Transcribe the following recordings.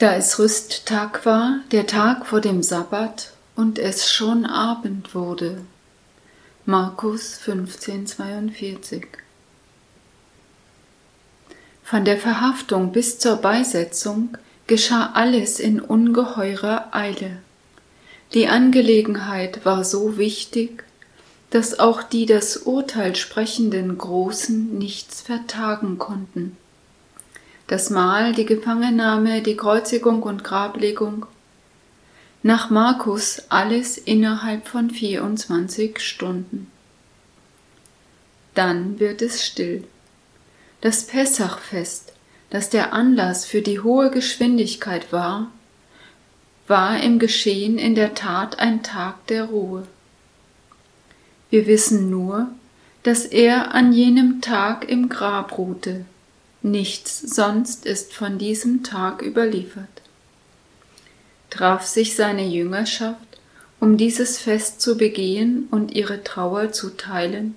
Da es Rüsttag war, der Tag vor dem Sabbat, und es schon Abend wurde. Markus 15,42 Von der Verhaftung bis zur Beisetzung geschah alles in ungeheurer Eile. Die Angelegenheit war so wichtig, dass auch die das Urteil sprechenden Großen nichts vertagen konnten das Mahl, die Gefangennahme, die Kreuzigung und Grablegung. Nach Markus alles innerhalb von 24 Stunden. Dann wird es still. Das Pessachfest, das der Anlass für die hohe Geschwindigkeit war, war im Geschehen in der Tat ein Tag der Ruhe. Wir wissen nur, dass er an jenem Tag im Grab ruhte Nichts sonst ist von diesem Tag überliefert. Traf sich seine Jüngerschaft, um dieses Fest zu begehen und ihre Trauer zu teilen?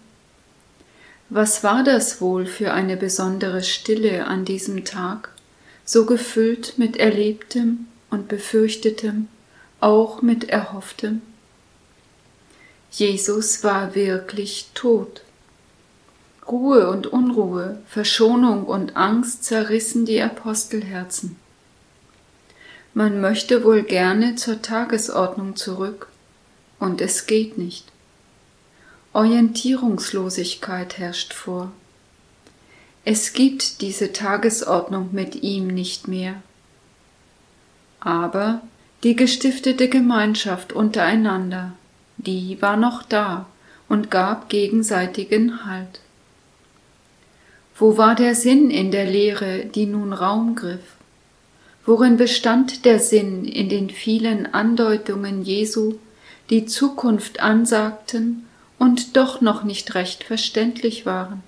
Was war das wohl für eine besondere Stille an diesem Tag, so gefüllt mit Erlebtem und Befürchtetem, auch mit Erhofftem? Jesus war wirklich tot. Ruhe und Unruhe, Verschonung und Angst zerrissen die Apostelherzen. Man möchte wohl gerne zur Tagesordnung zurück, und es geht nicht. Orientierungslosigkeit herrscht vor. Es gibt diese Tagesordnung mit ihm nicht mehr. Aber die gestiftete Gemeinschaft untereinander, die war noch da und gab gegenseitigen Halt. Wo war der Sinn in der Lehre, die nun Raum griff? Worin bestand der Sinn in den vielen Andeutungen Jesu, die Zukunft ansagten und doch noch nicht recht verständlich waren?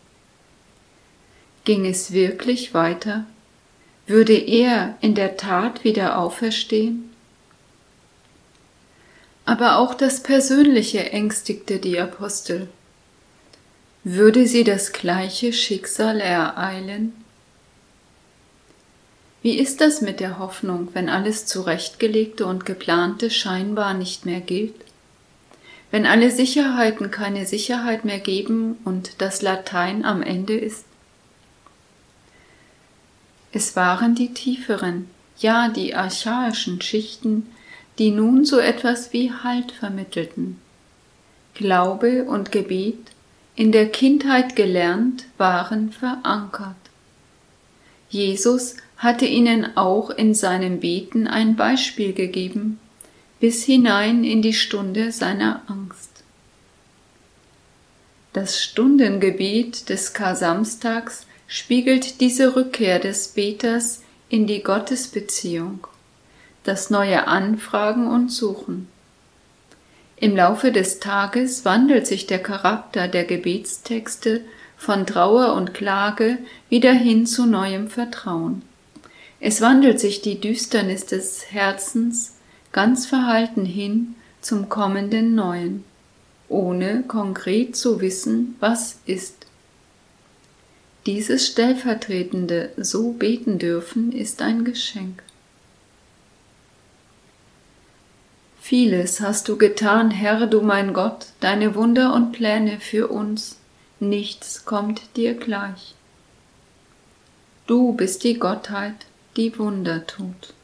Ging es wirklich weiter? Würde er in der Tat wieder auferstehen? Aber auch das Persönliche ängstigte die Apostel. Würde sie das gleiche Schicksal ereilen? Wie ist das mit der Hoffnung, wenn alles zurechtgelegte und geplante scheinbar nicht mehr gilt? Wenn alle Sicherheiten keine Sicherheit mehr geben und das Latein am Ende ist? Es waren die tieferen, ja die archaischen Schichten, die nun so etwas wie Halt vermittelten. Glaube und Gebet in der Kindheit gelernt, waren verankert. Jesus hatte ihnen auch in seinem Beten ein Beispiel gegeben, bis hinein in die Stunde seiner Angst. Das Stundengebet des Kar-Samstags spiegelt diese Rückkehr des Beters in die Gottesbeziehung, das neue Anfragen und Suchen. Im Laufe des Tages wandelt sich der Charakter der Gebetstexte von Trauer und Klage wieder hin zu neuem Vertrauen. Es wandelt sich die Düsternis des Herzens ganz verhalten hin zum kommenden Neuen, ohne konkret zu wissen, was ist. Dieses stellvertretende so beten dürfen ist ein Geschenk. Vieles hast du getan, Herr, du mein Gott, deine Wunder und Pläne für uns, nichts kommt dir gleich. Du bist die Gottheit, die Wunder tut.